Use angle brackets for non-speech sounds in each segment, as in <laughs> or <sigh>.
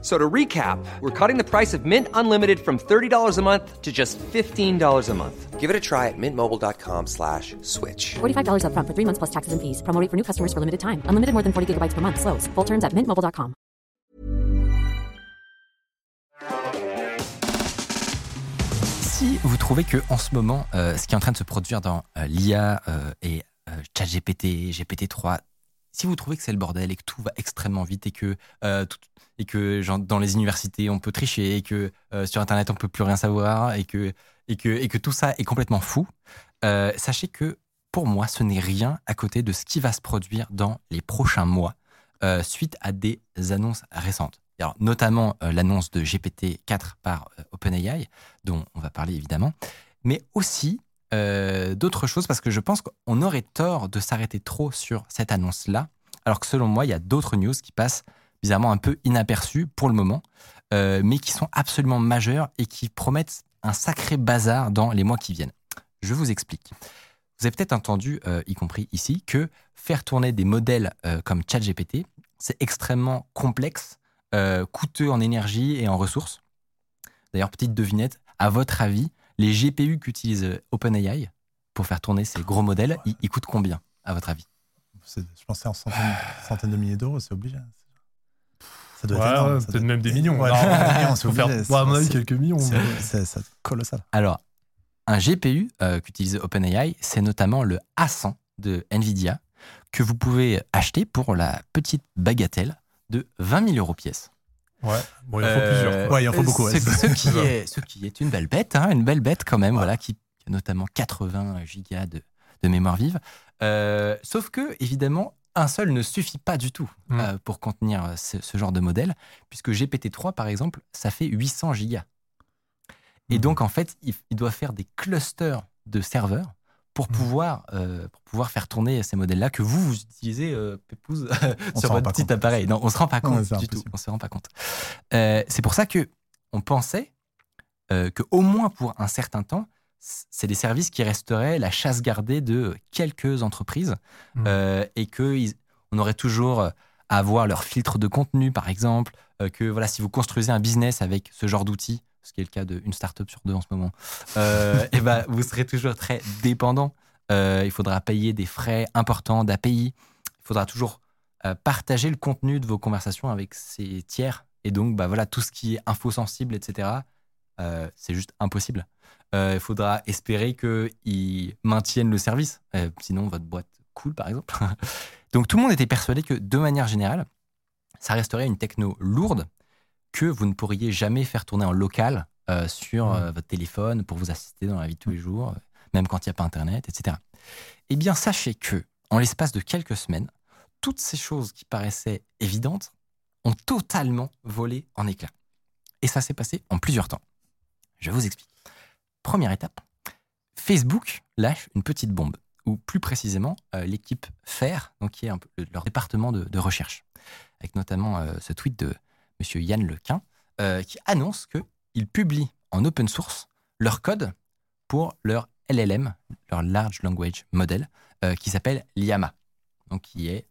So to recap, we're cutting the price of Mint Unlimited from $30 a month to just $15 a month. Give it a try at mintmobile.com slash switch. $45 upfront for three months plus taxes and fees. Promo rate for new customers for limited time. Unlimited more than 40 gigabytes per month. Slows. Full terms at mintmobile.com. Si vous trouvez que en ce moment, euh, ce qui est en train de se produire dans euh, l'IA euh, et euh, ChatGPT, GPT-3, si vous trouvez que c'est le bordel et que tout va extrêmement vite et que euh, dans les universités on peut tricher et que euh, sur internet on peut plus rien savoir et que tout ça est complètement fou, euh, sachez que pour moi ce n'est rien à côté de ce qui va se produire dans les prochains mois suite à des annonces récentes. Notamment l'annonce de GPT-4 par OpenAI, dont on va parler évidemment, mais aussi euh, d'autres choses parce que je pense qu'on aurait tort de s'arrêter trop sur cette annonce-là, alors que selon moi, il y a d'autres news qui passent bizarrement un peu inaperçues pour le moment, euh, mais qui sont absolument majeures et qui promettent un sacré bazar dans les mois qui viennent. Je vous explique. Vous avez peut-être entendu, euh, y compris ici, que faire tourner des modèles comme ChatGPT, c'est extrêmement complexe, coûteux en énergie et en ressources. D'ailleurs, petite devinette, à votre avis, les GPU qu'utilise euh, OpenAI pour faire tourner ces gros modèles, ils, ils coûtent combien, à votre avis? C'est- Je pensais en centaines, centaines de milliers d'euros, c'est obligé. Ça doit Ouais, être énorme. ouais, ça peut-être doit- même des millions. Ouais, Non, des millions, c'est <laughs> faut faire, à mon avis, c'est- quelques millions. c'est- mais- C'est c'est colossal. Alors, un GPU euh, qu'utilise OpenAI, c'est notamment le A100 de NVIDIA, que vous pouvez acheter pour la petite bagatelle de 20 000 euros pièce. Ouais, bon, il en faut Euh, plusieurs. Ouais, il en faut beaucoup, ouais. Ce, ce qui <laughs> est, ce qui est une belle bête, hein, une belle bête quand même, voilà, qui a notamment 80 gigas de, de mémoire vive. Euh, sauf que, évidemment, un seul ne suffit pas du tout Mm. euh, pour contenir ce, ce genre de modèle, puisque GPT-3, par exemple, ça fait 800 gigas. Et Mm. donc, en fait, il, il doit faire des clusters de serveurs pour Mm. pouvoir, euh, pour pouvoir faire tourner ces modèles-là que vous, vous utilisez, euh, Pépouze, <laughs> sur votre petit compte. appareil. Non, on se rend pas compte du tout. On se rend pas compte. Euh, c'est pour ça que on pensait que au moins pour un certain temps, c'est des services qui resteraient la chasse gardée de quelques entreprises Mm. euh, et que ils- on aurait toujours à avoir leur filtre de contenu, par exemple, que voilà, si vous construisez un business avec ce genre d'outils, ce qui est le cas d'une startup sur deux en ce moment, euh, <laughs> et ben vous serez toujours très dépendant. Euh, il faudra payer des frais importants d'API. Il faudra toujours euh, partager le contenu de vos conversations avec ces tiers. Et donc, bah voilà, tout ce qui est info sensible, etc., c'est juste impossible. Il faudra espérer qu'ils maintiennent le service. Sinon, votre boîte coule, par exemple. <laughs> donc, tout le monde était persuadé que, de manière générale, ça resterait une techno lourde que vous ne pourriez jamais faire tourner en local euh, sur euh, votre téléphone pour vous assister dans la vie de tous les jours, euh, même quand il n'y a pas Internet, etc. Eh bien, sachez que, en l'espace de quelques semaines, toutes ces choses qui paraissaient évidentes ont totalement volé en éclats. Et ça s'est passé en plusieurs temps. Je vous explique. Première étape, Facebook lâche une petite bombe, ou plus précisément euh, l'équipe FAIR, donc qui est un peu le- leur département de, de recherche, avec notamment euh, ce tweet de M. Yann Lequin, euh, qui annonce qu'ils publient en open source leur code pour leur LLM, leur Large Language Model, euh, qui s'appelle Llama, donc qui est,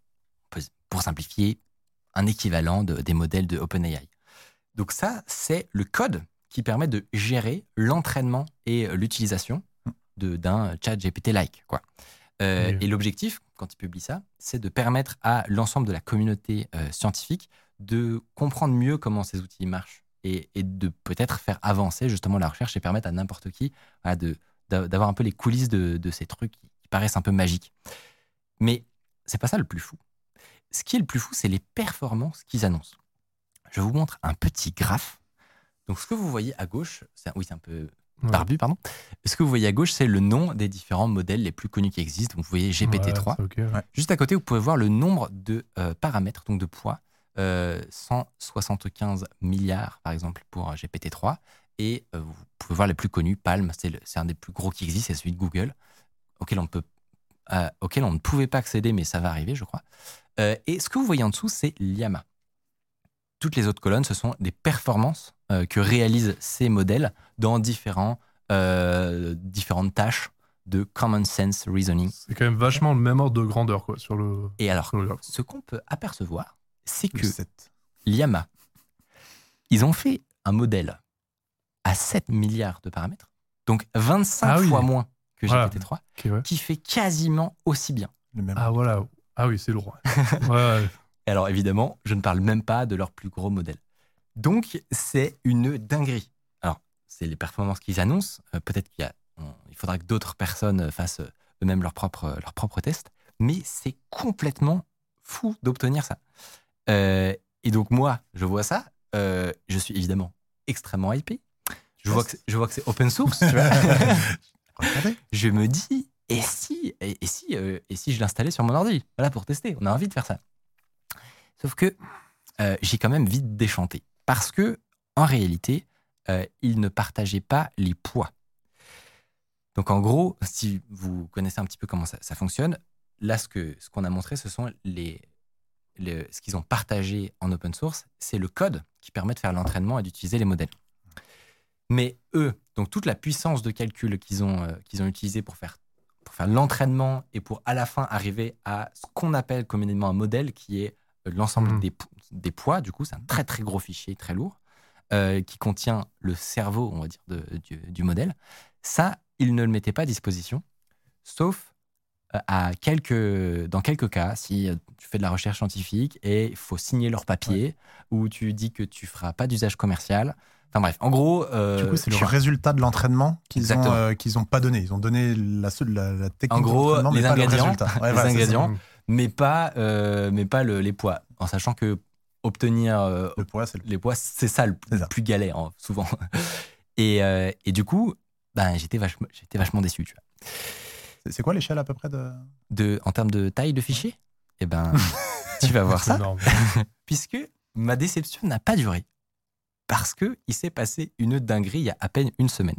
pour simplifier, un équivalent de- des modèles de OpenAI. Donc ça, c'est le code qui permet de gérer l'entraînement et l'utilisation de- d'un chat GPT-like. Quoi. Euh, Oui. Et l'objectif, quand il publie ça, c'est de permettre à l'ensemble de la communauté euh, scientifique de comprendre mieux comment ces outils marchent et, et de peut-être faire avancer justement la recherche et permettre à n'importe qui voilà, de- d'a- d'avoir un peu les coulisses de, de ces trucs qui, paraissent un peu magiques. Mais c'est pas ça le plus fou. Ce qui est le plus fou, c'est les performances qu'ils annoncent. Je vous montre un petit graphe. Donc, ce que vous voyez à gauche, c'est oui, c'est un peu Ouais. barbu, pardon. Ce que vous voyez à gauche, c'est le nom des différents modèles les plus connus qui existent. Donc, vous voyez GPT-3. Ouais, c'est ok, ouais. Juste à côté, vous pouvez voir le nombre de euh, paramètres, donc de poids. Euh, 175 milliards, par exemple, pour euh, GPT-3. Et euh, vous pouvez voir les plus connus. Palm, c'est un des plus gros qui existe, c'est celui de Google, auquel on, peut, euh, auquel on ne pouvait pas accéder, mais ça va arriver, je crois. Euh, et ce que vous voyez en dessous, c'est Llama. toutes les autres colonnes, ce sont des performances euh, que réalisent ces modèles dans différents, euh, différentes tâches de common sense reasoning. C'est quand même vachement le même ordre de grandeur, quoi, sur le. Et alors, sur le graphe. ce qu'on peut apercevoir, c'est que 7. l'IAMA, ils ont fait un modèle à 7 milliards de paramètres, donc 25 Ah oui. fois moins que Voilà. GPT-3, Ok, ouais. qui fait quasiment aussi bien. Le même. Ah, voilà. Ah oui, c'est lourd. ouais, <laughs> ouais. Et alors évidemment, je ne parle même pas de leur plus gros modèle. Donc c'est une dinguerie. Alors c'est les performances qu'ils annoncent. Euh, Peut-être qu'il y a, on- il faudra que d'autres personnes fassent euh, eux-mêmes leurs propres leurs propres tests, mais c'est complètement fou d'obtenir ça. Euh, et donc moi, je vois ça, euh, je suis évidemment extrêmement hypé. Je vois que c'est- je vois que c'est open source. tu vois. <laughs> Regardez. je me dis, et si, et, et si, euh, et si je l'installais sur mon ordi? Voilà, pour tester. On a envie de faire ça. Sauf que euh, j'ai quand même vite déchanté. Parce que, en réalité, euh, ils ne partageaient pas les poids. Donc, en gros, si vous connaissez un petit peu comment ça, ça fonctionne, là, ce qu'on ce qu'on a montré, ce sont les, ce qu'ils ont partagé en open source, c'est le code qui permet de faire l'entraînement et d'utiliser les modèles. Mais eux, donc toute la puissance de calcul qu'ils ont, euh, qu'ils ont utilisé pour faire, pour faire l'entraînement et pour à la fin arriver à ce qu'on appelle communément un modèle qui est euh, l'ensemble Mhm. des, po- des poids, du coup, c'est un très très gros fichier, très lourd, euh, qui contient le cerveau, on va dire, de- du, du modèle. Ça, ils ne le mettaient pas à disposition, sauf à quelques, dans quelques cas, si euh, tu fais de la recherche scientifique et il faut signer leur papier, ou tu dis que tu feras pas d'usage commercial. Enfin bref, en gros. euh, Du coup, c'est le chiant. résultat de l'entraînement qu'ils ont, Exactement. euh, qu'ils ont pas donné. Ils ont donné la, seule- la, la technique En gros, mais les pas le ingrédients, résultat. Ouais, les voilà, c'est ça. ingrédients. Mais pas, euh, mais pas le- les poids. En sachant que obtenir euh, Le poids, c'est le les poids, c'est ça le ça. plus galère, hein, souvent. <laughs> Et, euh, et du coup, ben, j'étais vachement, déçu. Tu vois. C'est- quoi l'échelle à peu près de? De, en termes de taille de fichier, eh ben, <laughs> tu vas voir ça. <laughs> puisque ma déception n'a pas duré. Parce que il s'est passé une dinguerie il y a à peine une semaine.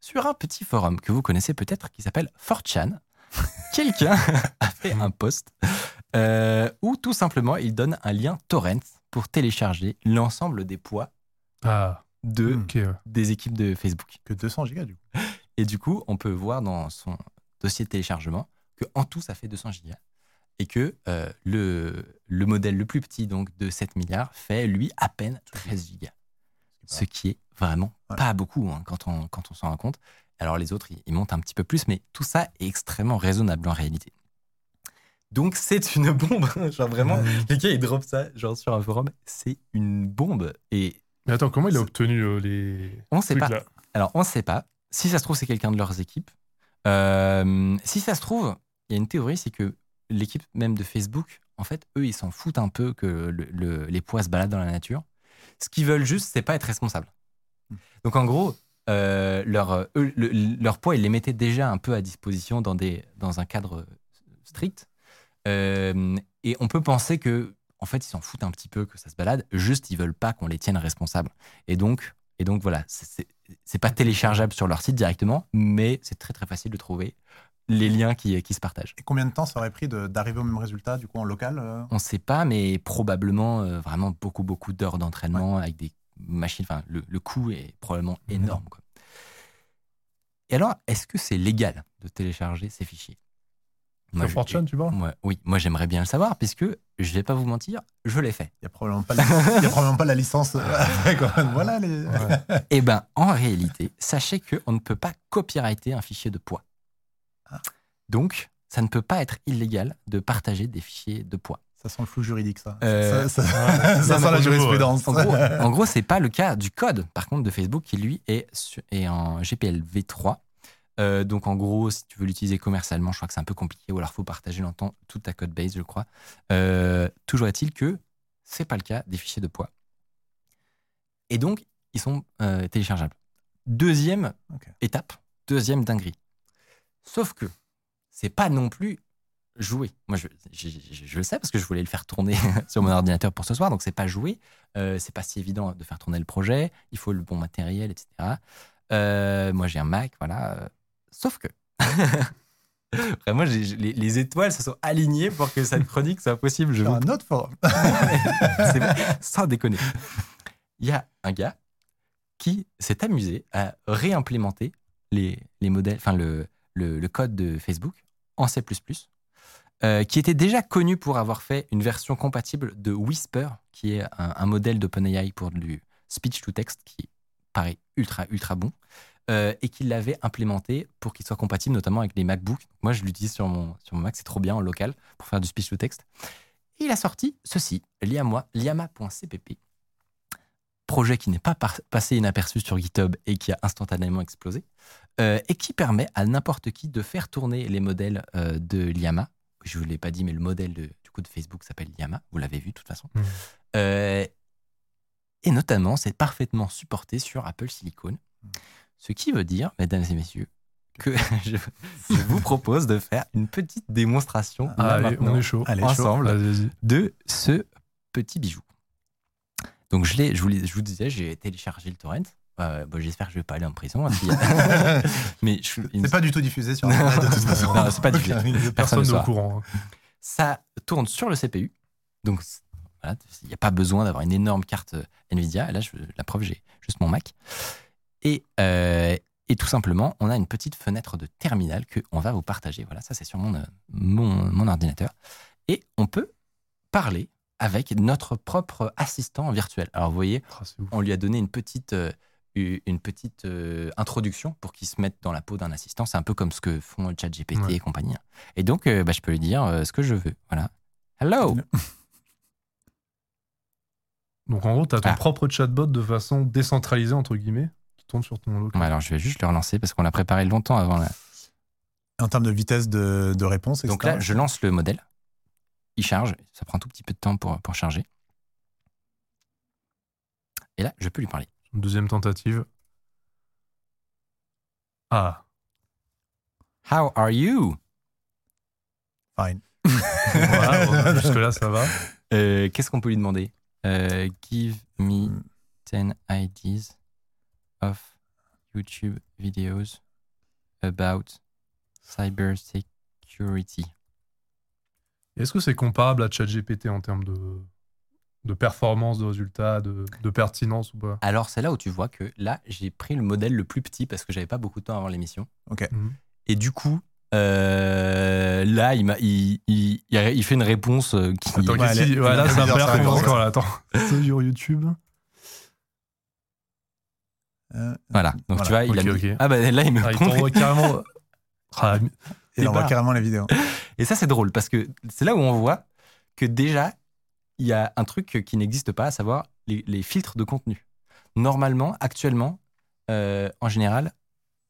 Sur un petit forum que vous connaissez peut-être qui s'appelle 4chan, <laughs> quelqu'un a fait un post euh, où tout simplement il donne un lien torrent pour télécharger l'ensemble des poids Ah, de, des équipes de Facebook. Que 200 gigas, du coup. Et du coup, on peut voir dans son dossier de téléchargement que en tout, ça fait 200 gigas. Et que euh, le, le modèle le plus petit, donc de 7 milliards, fait lui à peine 13 gigas. Ce qui est vraiment Voilà. pas beaucoup hein, quand on, quand on s'en rend compte. Alors les autres, ils, ils montent un petit peu plus, mais tout ça est extrêmement raisonnable en réalité. Donc c'est une bombe. genre vraiment, Ouais. les gars, ils dropent ça genre sur un forum. C'est une bombe. Et Mais attends, comment il a obtenu euh, les. on sait trucs pas. là? Alors, on ne sait pas. Si ça se trouve, c'est quelqu'un de leurs équipes. Euh, si ça se trouve, il y a une théorie, c'est que l'équipe même de Facebook, en fait, eux, ils s'en foutent un peu que le- le- les pois se baladent dans la nature. Ce qu'ils veulent juste, c'est pas être responsable. Donc, en gros, euh, leur, poids, ils les mettaient déjà un peu à disposition dans, un cadre strict. Euh, et on peut penser que, en fait, ils s'en foutent un petit peu que ça se balade. Juste, ils veulent pas qu'on les tienne responsables. Et donc, voilà, c'est pas téléchargeable sur leur site directement, mais c'est très très facile de trouver les liens qui, qui se partagent. Et combien de temps ça aurait pris d'arriver au même résultat, du coup, en local euh? On sait pas, mais probablement euh, vraiment beaucoup beaucoup d'heures d'entraînement avec des machines. Enfin, le, le coût est probablement énorme. quoi. Et alors, est-ce que c'est légal de télécharger ces fichiers? Moi, Sur je- 4chan, tu vois moi- Oui, moi j'aimerais bien le savoir, puisque je vais pas vous mentir, je l'ai fait. Il n'y a, probablement pas la- <laughs> y a probablement pas la licence. euh. <laughs> Voilà les. <laughs> Eh ben, en réalité, sachez qu'on ne peut pas copyrighter un fichier de poids. Ah. Donc, ça ne peut pas être illégal de partager des fichiers de poids. Ça sent le flou juridique, ça. Euh, ça, sent la jurisprudence. En gros, en gros, c'est pas le cas du code, par contre, de Facebook qui lui est, est en GPL v3. Euh, donc, en gros, si tu veux l'utiliser commercialement, je crois que c'est un peu compliqué, ou alors faut partager longtemps toute ta code base, je crois. Euh, toujours est-il que c'est pas le cas des fichiers de poids. Et donc, ils sont euh, téléchargeables. Deuxième étape, deuxième dinguerie. Sauf que c'est pas non plus jouer. Moi, je, je- je- je le sais parce que je voulais le faire tourner <laughs> sur mon ordinateur pour ce soir, donc c'est pas. Euh, c'est pas si évident de faire tourner le projet. Il faut le bon matériel, etc. Euh, moi, j'ai un Mac, voilà. Sauf que <laughs> Vraiment, les, les étoiles se sont alignées pour que cette chronique soit possible. Je vous un autre forum. <laughs> Sans déconner. Il y a un gars qui s'est amusé à réimplémenter les, les modèles, enfin le, le, le code de Facebook en C++, euh, qui était déjà connu pour avoir fait une version compatible de Whisper, qui est un, un modèle d'OpenAI pour du speech to text qui paraît ultra ultra bon, euh, et qu'il l'avait implémenté pour qu'il soit compatible notamment avec les MacBooks. Moi, je l'utilise sur mon, sur mon Mac, c'est trop bien en local pour faire du speech to text. Et il a sorti ceci, Liama- Liama.cpp, projet qui n'est pas passé inaperçu sur GitHub et qui a instantanément explosé, euh, et qui permet à n'importe qui de faire tourner les modèles euh, de Liama. Je ne vous l'ai pas dit, mais le modèle de, du coup de Facebook s'appelle Liama, vous l'avez vu de toute façon. Euh, et notamment, c'est parfaitement supporté sur Apple Silicon, ce qui veut dire, mesdames et messieurs, que <laughs> je, je vous propose de faire une petite démonstration là, Allez, maintenant, on est chaud. Allez, ensemble de ce petit bijou. Donc je, l'ai- je, vous, l'ai- je vous disais, j'ai téléchargé le torrent. Euh, bon, J'espère que je vais pas aller en prison. hein, a- <laughs> Mais je, C'est pas du tout diffusé sur <laughs> Internet de toute façon. Non, c'est pas diffusé. Personne ne n'est au courant. ça tourne sur le CPU. Donc voilà, il n'y a pas besoin d'avoir une énorme carte euh, Nvidia. Là, je- la preuve, j'ai juste mon Mac. Et, euh, et tout simplement, on a une petite fenêtre de terminal qu'on va vous partager. Voilà, ça c'est sur mon, euh, mon, mon ordinateur. Et on peut parler avec notre propre assistant virtuel. Alors vous voyez, Ah, on lui a donné une petite, euh, une petite euh, introduction pour qu'il se mette dans la peau d'un assistant. C'est un peu comme ce que font ChatGPT Ouais. et compagnie. Et donc, bah, je peux lui dire ce que je veux. Voilà. Hello. <laughs> Donc en gros, tu as ton Ah. propre chatbot de façon décentralisée, entre guillemets, sur ton local. Bon, alors, je vais juste le relancer parce qu'on l'a préparé longtemps avant. la- En termes de vitesse de, de réponse, etc. Donc là, je lance le modèle. Il charge. Ça prend un tout petit peu de temps pour, pour charger. Et là, je peux lui parler. Deuxième tentative. Ah, How are you? Fine. voilà, <laughs> bon, jusque-là, ça va. Euh, Qu'est-ce qu'on peut lui demander? Euh, Give me Hmm. 10 ideas of YouTube videos about cybersecurity. Est-ce que c'est comparable à ChatGPT en termes de, de performance, de résultats, de, de pertinence ou pas? Alors, c'est là où tu vois que là, j'ai pris le modèle le plus petit parce que j'avais pas beaucoup de temps avant l'émission. Ok. Mhm. Et du coup, euh, là, il, fait une réponse euh, qui. Attends, Ouais, est- ouais, là, elle est ça bizarre, sa perd réponse. encore là. Attends. C'est sur YouTube. Euh, Voilà. Donc, tu vois, il a mis-. Ah, bah là, il me Ah, il <laughs> carrément. Ah, et là, on voit barres. carrément la vidéo. Et ça, c'est drôle parce que c'est là où on voit que déjà, il y a un truc qui n'existe pas, à savoir les, les filtres de contenu. Normalement, actuellement, euh, en général,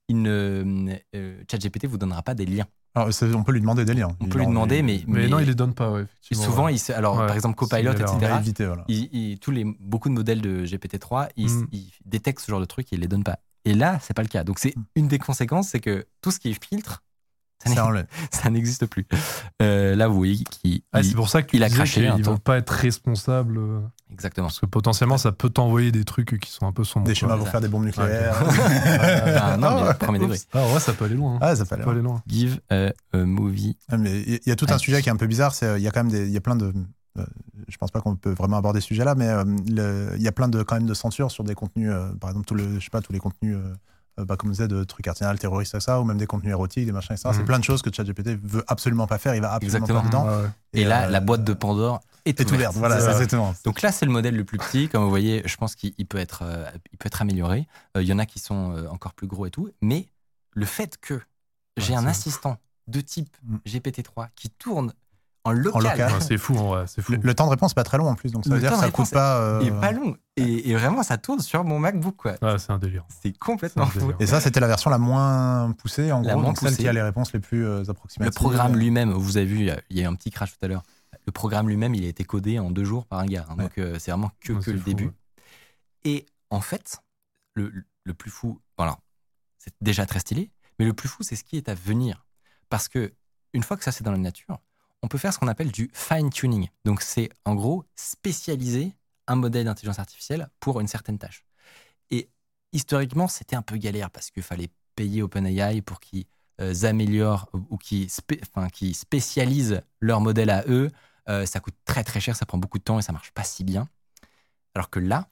il ne, euh, ChatGPT vous donnera pas des liens. Alors, on peut lui demander des liens. On peut lui demander, mais, mais, non, il les donne pas, ouais, et effectivement. souvent, ouais. il se- alors Ouais, par exemple Copilot, etc. va éviter, voilà. il- il- tous les beaucoup de modèles de GPT-3, ils, Mm. ils détectent ce genre de trucs et ils les donnent pas. Et là, c'est pas le cas. Donc c'est Mm. une des conséquences, c'est que tout ce qui est filtre, ça <laughs> n'existe plus. Euh, là, vous voyez qu'il Ah, il- c'est pour ça que tu il a craché qu'ils temps. vont pas être responsables. Exactement. Parce que potentiellement, ça peut t'envoyer des trucs qui sont un peu sombres. Des schémas pour faire des bombes nucléaires. <laughs> Ah, non, mais premier degré. Ah, ouais, ça peut aller loin. hein. Ah, ça fait Ça peut aller loin. Give a, a movie. Ah, mais il y a tout un sujet qui est un peu bizarre. C'est euh, il y a quand même des, il y a plein de. euh, je pense pas qu'on peut vraiment aborder ce sujet-là, mais euh, il y a plein de quand même de censure sur des contenus. euh, par exemple, tout le, je sais pas, tous les contenus. Euh, bah, comme on disait, de trucs cardinal, terroristes, ça, ça, ou même des contenus érotiques, des machins, etc. C'est Mhm. plein de choses que ChatGPT veut absolument pas faire, il va absolument Exactement. pas dedans. Ouais, ouais. Et, là, euh, la boîte de Pandore est, est ouverte. Voilà, exactement. Donc là, c'est le modèle le plus petit. Comme vous voyez, je pense qu'il il peut, être, euh, il peut être amélioré. Euh, Il y en a qui sont euh, encore plus gros et tout. Mais le fait que j'ai Ouais, un assistant de type Mm. GPT-3 qui tourne en local, local. Ouais, c'est fou, c'est fou. Le, le temps de réponse n'est pas très long en plus, donc ça Le veut dire que de ça coûte pas. euh, est pas long. Et, et vraiment, ça tourne sur mon MacBook. Quoi. Ouais, c'est un délire. C'est complètement fou. Et ça, c'était la version la moins poussée, en La gros, moins donc celle qui a les réponses les plus euh, approximatives. Le programme lui-même, vous avez vu, il y a- eu un petit crash tout à l'heure. Le programme lui-même, il a été codé en deux jours par un gars. hein. Ouais. donc, euh, c'est vraiment que, Ouais, que c'est le fou, début. ouais. Et en fait, le, le plus fou, voilà, c'est déjà très stylé, mais le plus fou, c'est ce qui est à venir. Parce que une fois que ça c'est dans la nature, on peut faire ce qu'on appelle du fine-tuning. Donc, c'est en gros spécialiser un modèle d'intelligence artificielle pour une certaine tâche. Et historiquement, c'était un peu galère parce qu'il fallait payer OpenAI pour qu'ils euh, améliorent ou- ou qui, spé- enfin, qui spécialisent leur modèle à eux, euh, ça coûte très très cher, ça prend beaucoup de temps et ça marche pas si bien. Alors que là,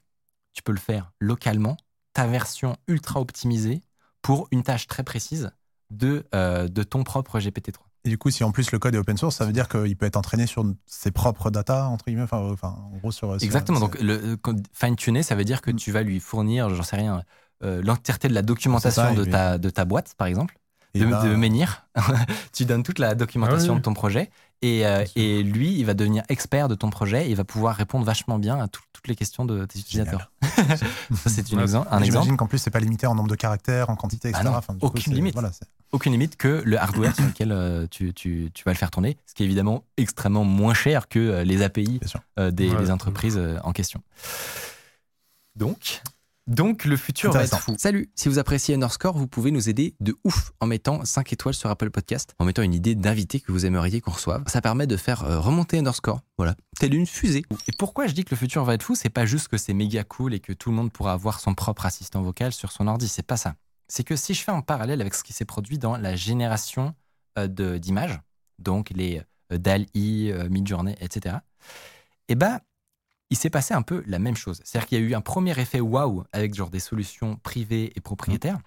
tu peux le faire localement, ta version ultra optimisée pour une tâche très précise de, euh, de ton propre GPT-3. Et du coup, si en plus le code est open source, ça veut dire qu'il peut être entraîné sur ses propres data, entre guillemets, enfin, enfin, en gros, sur. Exactement. Donc, le fine-tuner, ça veut dire que Mm. tu vas lui fournir, j'en sais rien, euh, l'entièreté de la documentation ça, de, ta, de ta boîte, par exemple, et de, ben, de Menhir. <laughs> tu donnes toute la documentation Ah oui. de ton projet. Et, euh, et lui, il va devenir expert de ton projet et il va pouvoir répondre vachement bien à tout- toutes les questions de tes utilisateurs. <laughs> Ça, c'est Ouais, un exemple. J'imagine qu'en plus, c'est pas limité en nombre de caractères, en quantité, etc. Ah non, Enfin, du coup, aucune limite. Voilà, c'est- Aucune limite que le hardware sur lequel euh, tu, tu- tu vas le faire tourner, ce qui est évidemment extrêmement moins cher que euh, les API euh, des, Ouais, des ouais. entreprises euh, en question. Donc, donc le futur va être fou. Salut, si vous appréciez Underscore, vous pouvez nous aider de ouf en mettant 5 étoiles sur Apple Podcast, en mettant une idée d'invité que vous aimeriez qu'on reçoive. Ça permet de faire euh, remonter Underscore, voilà, telle une fusée. Et pourquoi je dis que le futur va être fou, c'est pas juste que c'est méga cool et que tout le monde pourra avoir son propre assistant vocal sur son ordi, c'est pas ça. C'est que si je fais un parallèle avec ce qui s'est produit dans la génération euh, de- d'images, donc les euh, DALL-E, euh, Midjourney, etc., eh ben, il s'est passé un peu la même chose. C'est-à-dire qu'il y a eu un premier effet waouh avec genre des solutions privées et propriétaires.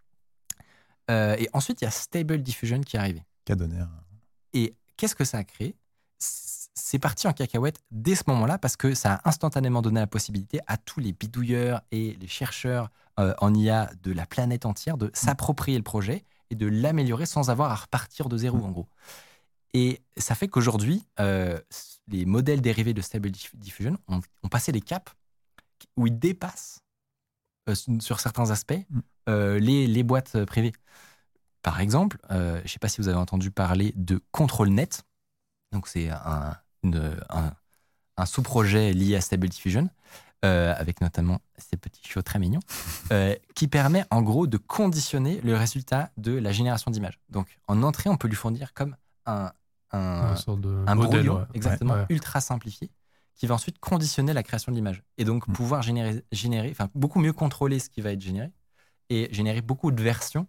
Euh, et ensuite, il y a Stable Diffusion qui est arrivé. Qui a donné un- Et qu'est-ce que ça a créé? C'est parti en cacahuète dès ce moment-là parce que ça a instantanément donné la possibilité à tous les bidouilleurs et les chercheurs euh, en IA de la planète entière de s'approprier le projet et de l'améliorer sans avoir à repartir de zéro, en gros. Et ça fait qu'aujourd'hui, euh, les modèles dérivés de Stable Diff- Diffusion ont, ont passé des caps où ils dépassent, euh, sur certains aspects, Mm. euh, les, les boîtes privées. Par exemple, je ne sais pas si vous avez entendu parler de ControlNet. Donc, c'est un, un sous-projet lié à Stable Diffusion, euh, avec notamment ces petits chiots très mignons, <laughs> euh, qui permet en gros de conditionner le résultat de la génération d'images. Donc, en entrée, on peut lui fournir comme un, un, de modèle, brouillon ouais. exactement Ouais. ultra simplifié qui va ensuite conditionner la création de l'image et donc Mm. pouvoir générer, générer, enfin beaucoup mieux contrôler ce qui va être généré et générer beaucoup de versions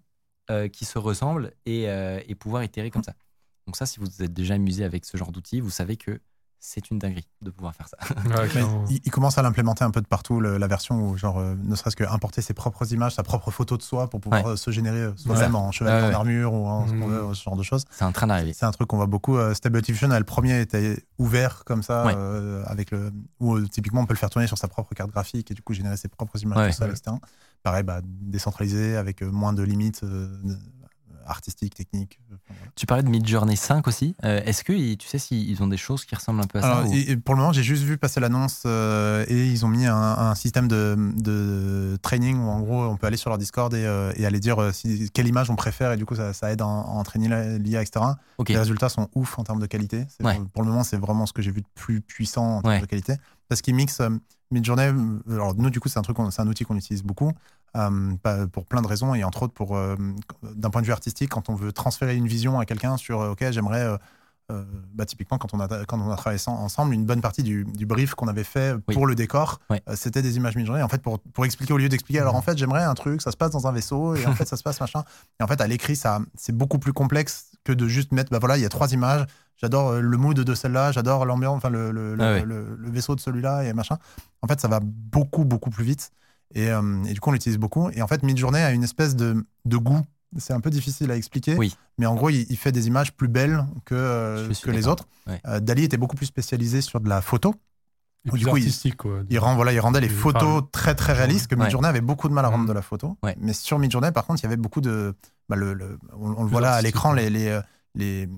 euh, qui se ressemblent et, et pouvoir itérer comme ça. Donc ça, si vous êtes déjà amusé avec ce genre d'outil, vous savez que c'est une dinguerie de pouvoir faire ça. <laughs> Ouais, il, il commence à l'implémenter un peu de partout, le- la version où, genre, euh, ne serait-ce que importer ses propres images, sa propre photo de soi pour pouvoir Ouais. euh, se générer euh, soi-même en chevalier Ouais, ouais. en armure ou en veut, ce genre de choses. c'est en train d'arriver. C'est un truc qu'on voit beaucoup. Euh, Stable Diffusion, le premier était ouvert comme ça, Ouais. euh, avec le, où euh, typiquement on peut le faire tourner sur sa propre carte graphique et du coup générer ses propres images Ouais. tout seul, Ouais. etc. Pareil, bah, décentralisé avec moins de limites euh, de- artistiques, techniques. euh, voilà. Tu parlais de Midjourney 5 aussi. Euh, Est-ce que tu sais s'ils ont des choses qui ressemblent un peu à ça Alors, et- pour le moment, j'ai juste vu passer l'annonce euh, et ils ont mis un, un système de, de training où en gros on peut aller sur leur Discord et, euh, et aller dire si, quelle image on préfère et du coup ça, ça aide à, à entraîner l'IA, etc. Les résultats sont ouf en termes de qualité. Ouais. Pour, pour le moment, c'est vraiment ce que j'ai vu de plus puissant en termes Ouais. de qualité. Parce qu'ils mixent Midjourney. Alors, nous, du coup, c'est un, truc c'est un outil qu'on utilise beaucoup euh, pour plein de raisons et entre autres pour euh, d'un point de vue artistique, quand on veut transférer une vision à quelqu'un sur euh, OK, j'aimerais. bah, typiquement, quand on, a, quand on a travaillé sans- ensemble, une bonne partie du, du brief qu'on avait fait Oui. pour le décor, c'était des images Midjourney. En fait, pour, pour expliquer, au lieu d'expliquer, alors en fait, j'aimerais un truc, ça se passe dans un vaisseau, et en <laughs> fait, ça se passe machin. Et en fait, à l'écrit, ça, c'est beaucoup plus complexe que de juste mettre, bah voilà, il y a trois images, j'adore le mood de celle-là, j'adore l'ambiance, enfin, le, le, le- Ah le- le vaisseau de celui-là, et machin. En fait, ça va beaucoup, beaucoup plus vite. Et, euh, et du coup, on l'utilise beaucoup. Et en fait, Midjourney a une espèce de, de goût. C'est un peu difficile à expliquer. Oui. Mais en gros, il, il fait des images plus belles que, euh, que les autres. Ouais. Euh, Dali était beaucoup plus spécialisé sur de la photo. Et du coup, il- artistique, quoi. Il, rend, voilà, il rendait les photos très très réalistes que Ouais. Midjourney avait beaucoup de mal à rendre Mhm. de la photo. Ouais. Mais sur Midjourney, par contre, il y avait beaucoup de. bah, le, le- on, on le voit là à l'écran, les, les, les,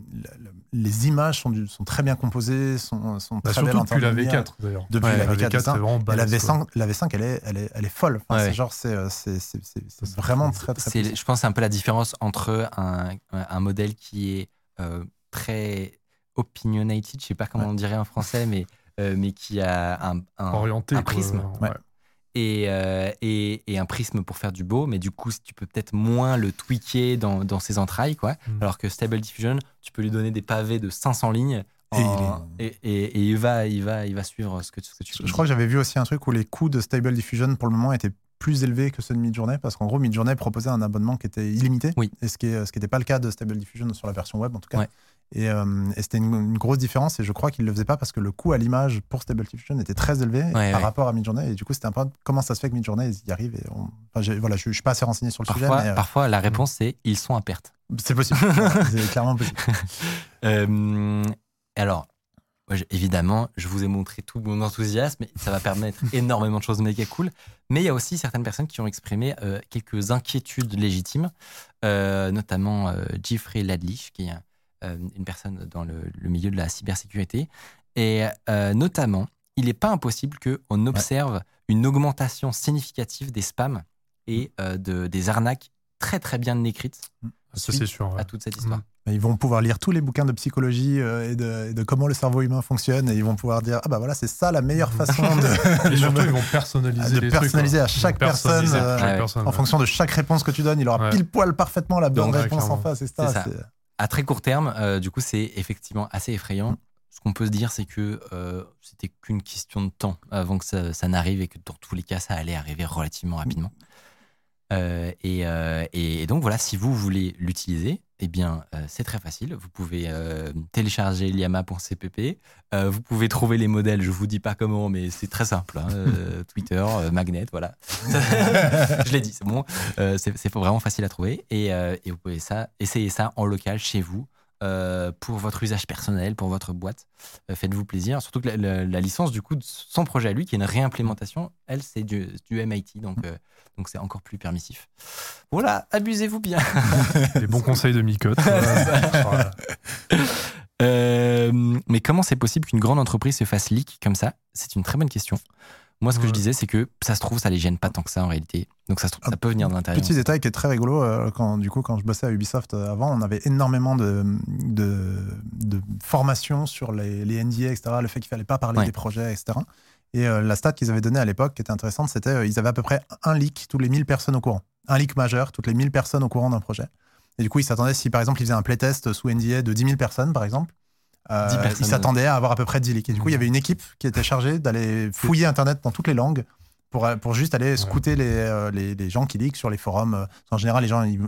les images sont, du- sont très bien composées, sont, sont Bah, très belles surtout en depuis termes la de lumière. V4, d'ailleurs. Depuis Ouais, la La V4, V4, c'est putain. vraiment Et la balèze, quoi. V5, la V5 elle, est, elle, est, elle est folle. Enfin, Ouais, c'est genre, c'est, c'est, c'est, c'est- c'est c'est vraiment très très C'est, je pense que c'est un peu la différence entre un, un modèle qui est euh, très opinionated, je sais pas comment on dirait en français, mais, euh, mais qui a un, un- Orienté. un prisme Ouais. Et, euh, et, et un prisme pour faire du beau, mais du coup, tu peux peut-être moins le tweaker dans, dans ses entrailles, quoi. Mm. Alors que Stable Diffusion, tu peux lui donner des pavés de 500 lignes Et en- et, et- et il, va, il, va, il va suivre ce que, tu- ce que tu Je, crois que j'avais vu aussi un truc où les coûts de Stable Diffusion pour le moment étaient plus élevés que ceux de Midjourney parce qu'en gros, Midjourney proposait un abonnement qui était illimité. Oui. Et ce qui n'était ce qui était pas le cas de Stable Diffusion sur la version web en tout cas. Ouais. Et, euh, et c'était une, une grosse différence et je crois qu'ils le faisaient pas parce que le coût à l'image pour Stable Diffusion était très élevé Ouais, par ouais. rapport à Midjourney et du coup c'était un peu comment ça se fait que Midjourney ils y arrivent et on- enfin, j'ai- voilà je, je suis pas assez renseigné sur le Parfois, sujet mais euh, parfois la réponse c'est ils sont à perte. c'est possible <laughs> c'est clairement possible <laughs> Euh, alors, évidemment, je vous ai montré tout mon enthousiasme, et ça va permettre <laughs> énormément de choses méga cool. Mais il y a aussi certaines personnes qui ont exprimé quelques inquiétudes légitimes, notamment Jeffrey Ladlich, qui est euh, une personne dans le, le milieu de la cybersécurité. Et euh, notamment, il n'est pas impossible qu'on observe une augmentation significative des spams et euh, de, des arnaques très très bien écrites Ça, c'est sûr. ouais. à toute cette histoire. Mais ils vont pouvoir lire tous les bouquins de psychologie euh, et, de, et de comment le cerveau humain fonctionne et ils vont pouvoir dire ah bah voilà c'est ça la meilleure façon <laughs> de, Et surtout, ils vont personnaliser de les personnaliser trucs, à chaque Ils vont personnaliser personne, à euh, chaque ouais. personne, en ouais. fonction de chaque réponse que tu donnes il aura Ouais. pile poil parfaitement la bonne Donc, ouais, réponse en face et C'est ça. À très court terme, euh, du coup, c'est effectivement assez effrayant. Ce qu'on peut se dire, c'est que euh, c'était qu'une question de temps avant que ça n'arrive et que dans tous les cas, ça allait arriver relativement rapidement. Euh, et, euh, et- donc voilà, si vous voulez l'utiliser, eh bien, euh, c'est très facile. Vous pouvez télécharger liama.cpp. Vous pouvez trouver les modèles. Je vous dis pas comment, mais c'est très simple. hein. <laughs> Twitter, Magnet, voilà. <laughs> <laughs> je l'ai dit, c'est bon. C'est vraiment facile à trouver. Et, et vous pouvez ça, essayer ça en local chez vous. Euh, pour votre usage personnel, pour votre boîte, Euh, faites-vous plaisir. Surtout que la, la- la licence, du coup, de son projet à lui, qui est une réimplémentation, elle, c'est du, du MIT, donc euh, donc c'est encore plus permissif. Voilà, abusez-vous bien. <laughs> Les bons conseils de Micotte. Mais comment c'est possible qu'une grande entreprise se fasse leak comme ça? C'est une très bonne question. Moi, ce que Ouais. je disais, c'est que ça se trouve, ça les gêne pas tant que ça en réalité. Donc ça se trouve, ça peut venir de l'intérieur. Petit détail qui est très rigolo, euh, quand, du coup, quand je bossais à Ubisoft euh, avant, on avait énormément de, de, de formations sur les, les NDA, etc., le fait qu'il fallait pas parler Ouais. des projets, etc. Et euh, la stat qu'ils avaient donnée à l'époque, qui était intéressante, c'était ils avaient à peu près un leak tous les 1000 personnes au courant. Un leak majeur, toutes les 1000 personnes au courant d'un projet. Et du coup, ils s'attendaient, si par exemple, ils faisaient un playtest sous NDA de 10 000 personnes, par exemple, euh, 10 personnes, ils s'attendaient à avoir à peu près 10 leaks. Et du coup, il y avait une équipe qui était chargée d'aller fouiller Internet dans toutes les langues pour, pour juste aller scouter les, euh, les, les gens qui leak sur les forums. euh, En général, les gens, ils-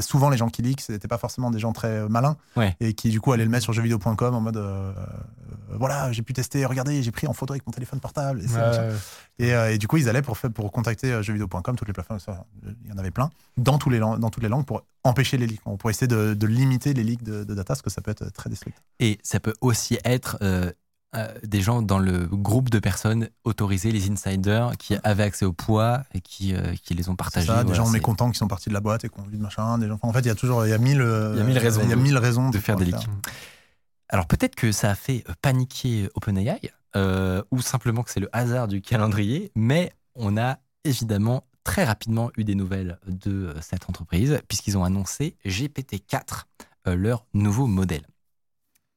souvent les gens qui leak, c'était pas forcément des gens très euh, malins Ouais. et qui du coup allaient le mettre sur jeuxvideo.com en mode euh, euh, voilà, j'ai pu tester, regardez, j'ai pris en photo avec mon téléphone portable. Et, c'est machin. Ouais. Et, euh, et du coup, ils allaient pour, pour contacter jeuxvideo.com, toutes les plateformes, il y en avait plein, dans, tous les, dans toutes les langues pour empêcher les leaks, pour essayer de, de limiter les leaks de, de data, parce que ça peut être très destructeur. Et ça peut aussi être euh, des gens dans le groupe de personnes autorisées, les insiders, qui avaient accès au poids et qui, euh, qui les ont partagés. ça, des Voilà, gens mécontents qui sont partis de la boîte et qui ont envie de machin, des gens. enfin, en fait, il y a toujours, il y a mille, euh, Il y a mille raisons il y a de- mille raisons de faire des leaks. le Alors peut-être que ça a fait paniquer OpenAI, euh, ou simplement que c'est le hasard du calendrier, mais on a évidemment très rapidement eu des nouvelles de cette entreprise, puisqu'ils ont annoncé GPT-4, euh, leur nouveau modèle.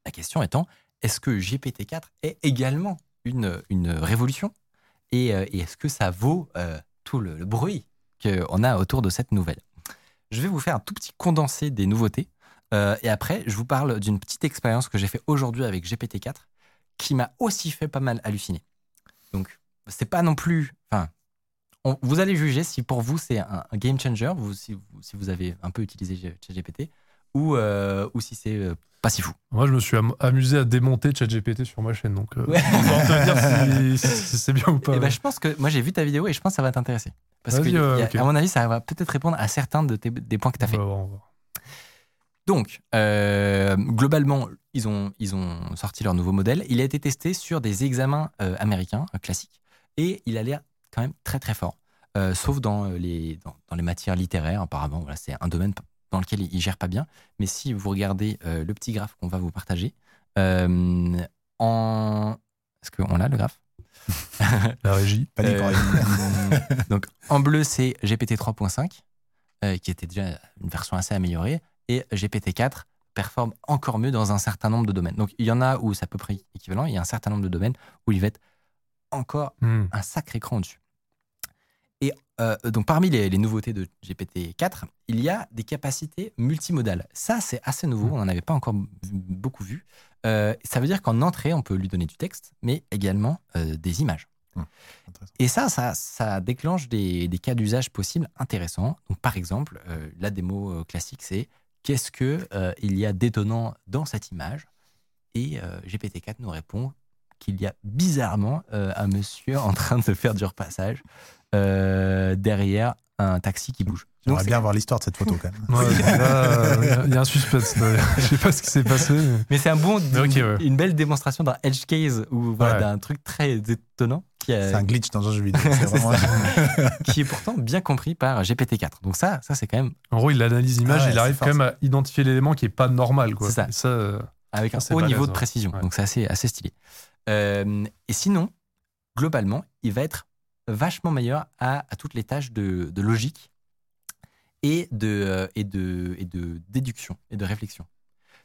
La question étant, est-ce que GPT-4 est également une, une révolution? Et, euh, et est-ce que ça vaut euh, tout le, bruit qu'on a autour de cette nouvelle? Je vais vous faire un tout petit condensé des nouveautés. Euh, et après, je vous parle d'une petite expérience que j'ai fait aujourd'hui avec GPT-4 qui m'a aussi fait pas mal halluciner. Donc, c'est pas non plus. Enfin, vous allez juger si pour vous c'est un, game changer, si, vous, si vous avez un peu utilisé ChatGPT, ou, euh, ou si c'est euh, pas si fou. Moi, je me suis am- amusé à démonter ChatGPT sur ma chaîne, donc euh, Ouais. on va te dire si, <laughs> si c'est bien ou pas. Et ben, je pense que moi j'ai vu ta vidéo et je pense que ça va t'intéresser. Parce que, a- ouais, à mon avis, ça va peut-être répondre à certains de tes- des points que tu as fait. va voir, on va voir. Donc, euh, globalement, ils ont, ils ont sorti leur nouveau modèle. Il a été testé sur des examens américains classiques et il a l'air quand même très très fort. Sauf dans les, dans, dans les matières littéraires, apparemment. Voilà, c'est un domaine dans lequel il, gère pas bien. Mais si vous regardez euh, le petit graphe qu'on va vous partager, euh, en. Est-ce qu'on l'a le graphe? <laughs> La régie. Panique en euh, <laughs> donc en bleu, c'est GPT 3.5, euh, qui était déjà une version assez améliorée, et GPT 4 performe encore mieux dans un certain nombre de domaines. Donc il y en a où c'est à peu près équivalent, il y a un certain nombre de domaines où il va être encore Hmm. un sacré cran dessus. Et euh, donc parmi les, les nouveautés de GPT 4, il y a des capacités multimodales. Ça, c'est assez nouveau, on n'en avait pas encore beaucoup vu. Euh, ça veut dire qu'en entrée, on peut lui donner du texte, mais également euh, des images. Intéressant. Et ça, ça, ça déclenche des, des cas d'usage possibles intéressants. Donc, par exemple, euh, la démo classique, c'est qu'est-ce que euh, il y a d'étonnant dans cette image? Et euh, GPT-4 nous répond qu'il y a bizarrement euh, un monsieur en train de faire du repassage euh, derrière un taxi qui bouge. J'aimerais bien voir l'histoire de cette photo quand même. Ouais, <laughs> là, il y a- il y a un suspense. <laughs> Je sais pas ce qui s'est passé. mais- Mais c'est un bon, ouais. une belle démonstration d'un edge case ou voilà, Ouais. d'un truc très étonnant a- C'est un glitch dans un jeu vidéo. C'est <laughs> C'est vraiment- qui est pourtant bien compris par GPT-4. Donc ça, ça c'est quand même En gros, il analyse l'image, Ah ouais, il arrive quand même à identifier l'élément qui est pas normal. quoi. C'est ça. Euh, avec un haut niveau de ouais. précision. Ouais. Donc c'est assez, assez stylé. Euh, et sinon, globalement, il va être vachement meilleur à, à toutes les tâches de, de logique et de, euh, et, de, et de déduction et de réflexion.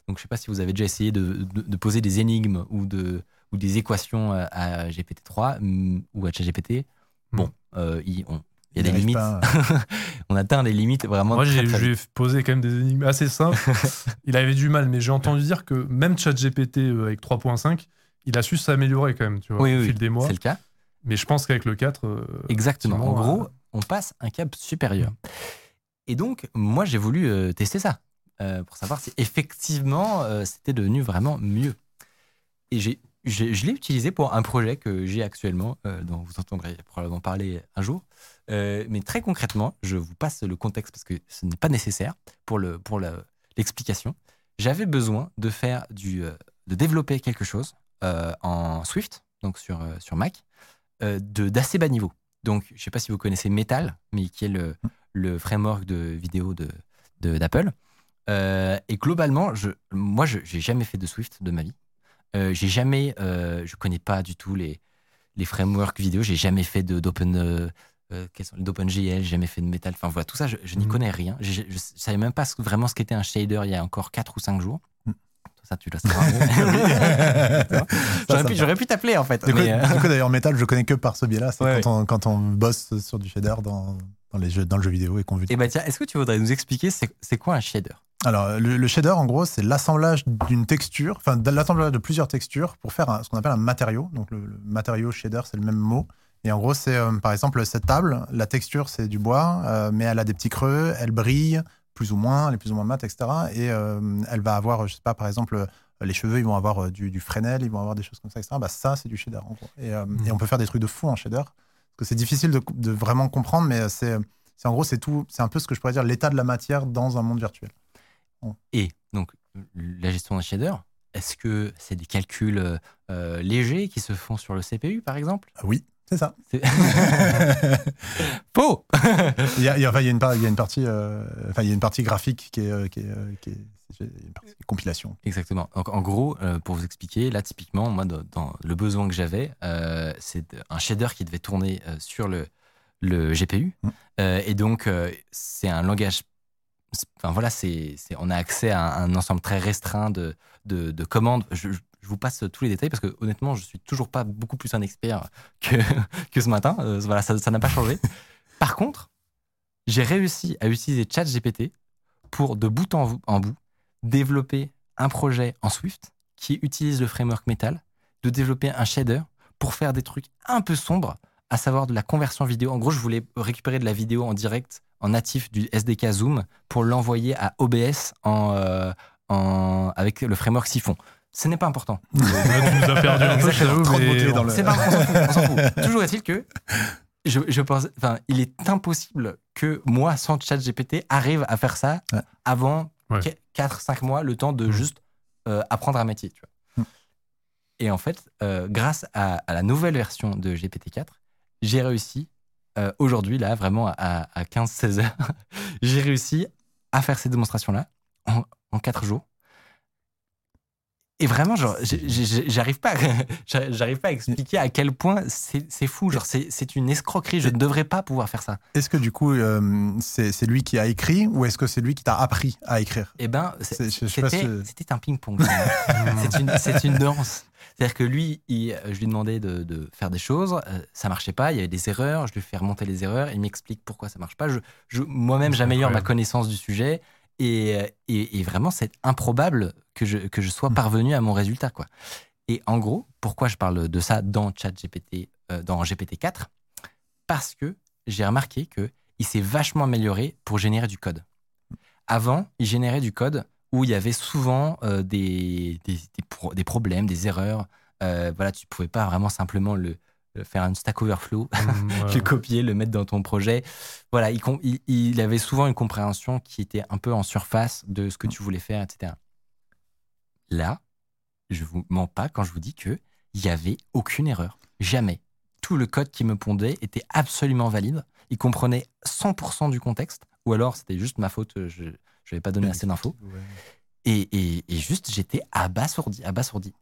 Donc je ne sais pas si vous avez déjà essayé de, de- de poser des énigmes ou, de, ou des équations à- à GPT-3 mm, ou à ChatGPT. Bon, euh, il, on- il y a des limites. pas, <laughs> on atteint des limites vraiment Moi, j'ai- très posé quand même des énigmes assez simples. <laughs> il avait du mal, mais j'ai entendu dire que même ChatGPT euh, avec 3.5, il a su s'améliorer quand même, tu vois, Oui, au oui, fil des mois. c'est le cas. Mais je pense qu'avec le 4, euh, Exactement. En gros, euh, on passe un cap supérieur. Et donc, moi, j'ai voulu euh, tester ça pour savoir si effectivement c'était devenu vraiment mieux. Et j'ai, je l'ai utilisé pour un projet que j'ai actuellement, dont vous entendrez probablement parler un jour. Mais très concrètement, je vous passe le contexte parce que ce n'est pas nécessaire pour, le, pour le- l'explication. J'avais besoin de faire du, de développer quelque chose en Swift, donc sur, euh, sur Mac, euh, de, d'assez bas niveau. Donc, je ne sais pas si vous connaissez Metal, mais qui est le, le framework de vidéo de, de- d'Apple. Euh, et globalement, je, moi, je n'ai jamais fait de Swift de ma vie. Euh, j'ai jamais, euh, je connais pas du tout les, les frameworks vidéo. J'ai jamais fait de, d'open, euh, euh, d'OpenGL, j'ai jamais fait de Metal. Enfin voilà, tout ça, je, je n'y Mhm. connais rien. Je, je savais même pas ce- vraiment ce qu'était un shader il y a encore 4 ou 5 jours. Ça, tu le sauras. <laughs> <laughs> j'aurais, pu, t'appeler en fait. Du coup, euh, <laughs> d'ailleurs, Metal, je connais que par ce biais-là. C'est Ouais, quand, on, quand on bosse sur du shader dans, dans, les jeux, dans le jeu vidéo et qu'on veut. Et bah tiens, est-ce que tu voudrais nous expliquer c'est, quoi un shader? Alors, le, le shader, en gros, c'est l'assemblage d'une texture, enfin, l'assemblage de plusieurs textures pour faire un- ce qu'on appelle un matériau. Donc, le, le matériau shader, c'est le même mot. Et en gros, c'est euh, par exemple cette table, la texture, c'est du bois, euh, mais elle a des petits creux, elle brille plus ou moins, est plus ou moins mate, etc. Et euh, elle va avoir, je sais pas, par exemple, euh, les cheveux, ils vont avoir euh, du, du Fresnel, ils vont avoir des choses comme ça, etc. Bah, ça, c'est du shader, en gros. Et, euh, et on peut faire des trucs de fou en shader. Parce que c'est difficile de, de vraiment comprendre, mais c'est, c'est en gros, c'est tout, c'est un peu ce que je pourrais dire l'état de la matière dans un monde virtuel. Et donc, la gestion d'un shader, est-ce que c'est des calculs euh, légers qui se font sur le CPU, par exemple? Oui, c'est ça. Faux Il y a, une, partie, euh, enfin, il y a une partie graphique qui est, euh, qui est, euh, qui est- c'est une partie compilation. Exactement. Donc, en gros, euh, pour vous expliquer, là, typiquement, moi, dans, dans le besoin que j'avais, euh, c'est un shader qui devait tourner euh, sur le, le GPU. Mm. Euh, et donc, c'est un langage. Enfin, voilà, c'est, on a accès à un, un ensemble très restreint de, de, de commandes. Je, je- je vous passe tous les détails parce que, honnêtement, je suis toujours pas beaucoup plus un expert que, <laughs> que ce matin. Euh, voilà, ça n'a pas changé. Par contre, j'ai réussi à utiliser ChatGPT pour, de bout en, bout, développer un projet en Swift qui utilise le framework Metal, de développer un shader pour faire des trucs un peu sombres, à savoir de la conversion vidéo. En gros, je voulais récupérer de la vidéo en direct, en natif du SDK Zoom, pour l'envoyer à OBS en, euh, avec le framework Siphon. Ce n'est pas important. <laughs> tu nous as perdu un peu, on- le- C'est pas, on s'en fout, on s'en fout. Toujours est-il que je, je pense, enfin, il est impossible que moi, sans ChatGPT, arrive à faire ça Ouais. avant Ouais. 4-5 mois, le temps de juste euh, apprendre un métier. Tu vois. Et en fait, euh, grâce à, à la nouvelle version de GPT-4, j'ai réussi, euh, aujourd'hui, là, vraiment à, à 15-16 heures, <laughs> j'ai réussi à faire ces démonstrations-là en, en 4 jours. Et vraiment, genre, j'arrive pas, à- <laughs> j'arrive pas à expliquer à quel point c'est fou. Genre, c'est une escroquerie. Je ne devrais pas pouvoir faire ça. Est-ce que du coup, euh, c'est lui qui a écrit ou est-ce que c'est lui qui t'a appris à écrire? Eh ben, c'était si- un ping-pong. <laughs> c'est une, danse. C'est-à-dire que lui, il- je lui demandais de, de faire des choses, euh, ça marchait pas, il y avait des erreurs, je lui fais remonter les erreurs, il m'explique pourquoi ça marche pas. Je, je- Moi-même, j'améliore ma connaissance du sujet et, et, et vraiment, c'est improbable que je, que je sois parvenu à mon résultat. Quoi. Et en gros, pourquoi je parle de ça dans ChatGPT, euh, dans GPT-4 Parce que j'ai remarqué que il s'est vachement amélioré pour générer du code. Avant, il générait du code où il y avait souvent euh, des, des, des pro- des problèmes, des erreurs. Euh, voilà, tu pouvais pas vraiment simplement le, le faire un Stack Overflow, Hum, <laughs> ouais. le copier, le mettre dans ton projet. Voilà, il, com- il, il avait souvent une compréhension qui était un peu en surface de ce que tu voulais faire, etc. Là, je vous mens pas quand je vous dis que il y avait aucune erreur, jamais. Tout le code qui me pondait était absolument valide. Il comprenait 100% du contexte, ou alors c'était juste ma faute, je n'avais pas donné assez d'infos. Et, et- et juste, j'étais abasourdi, abasourdi.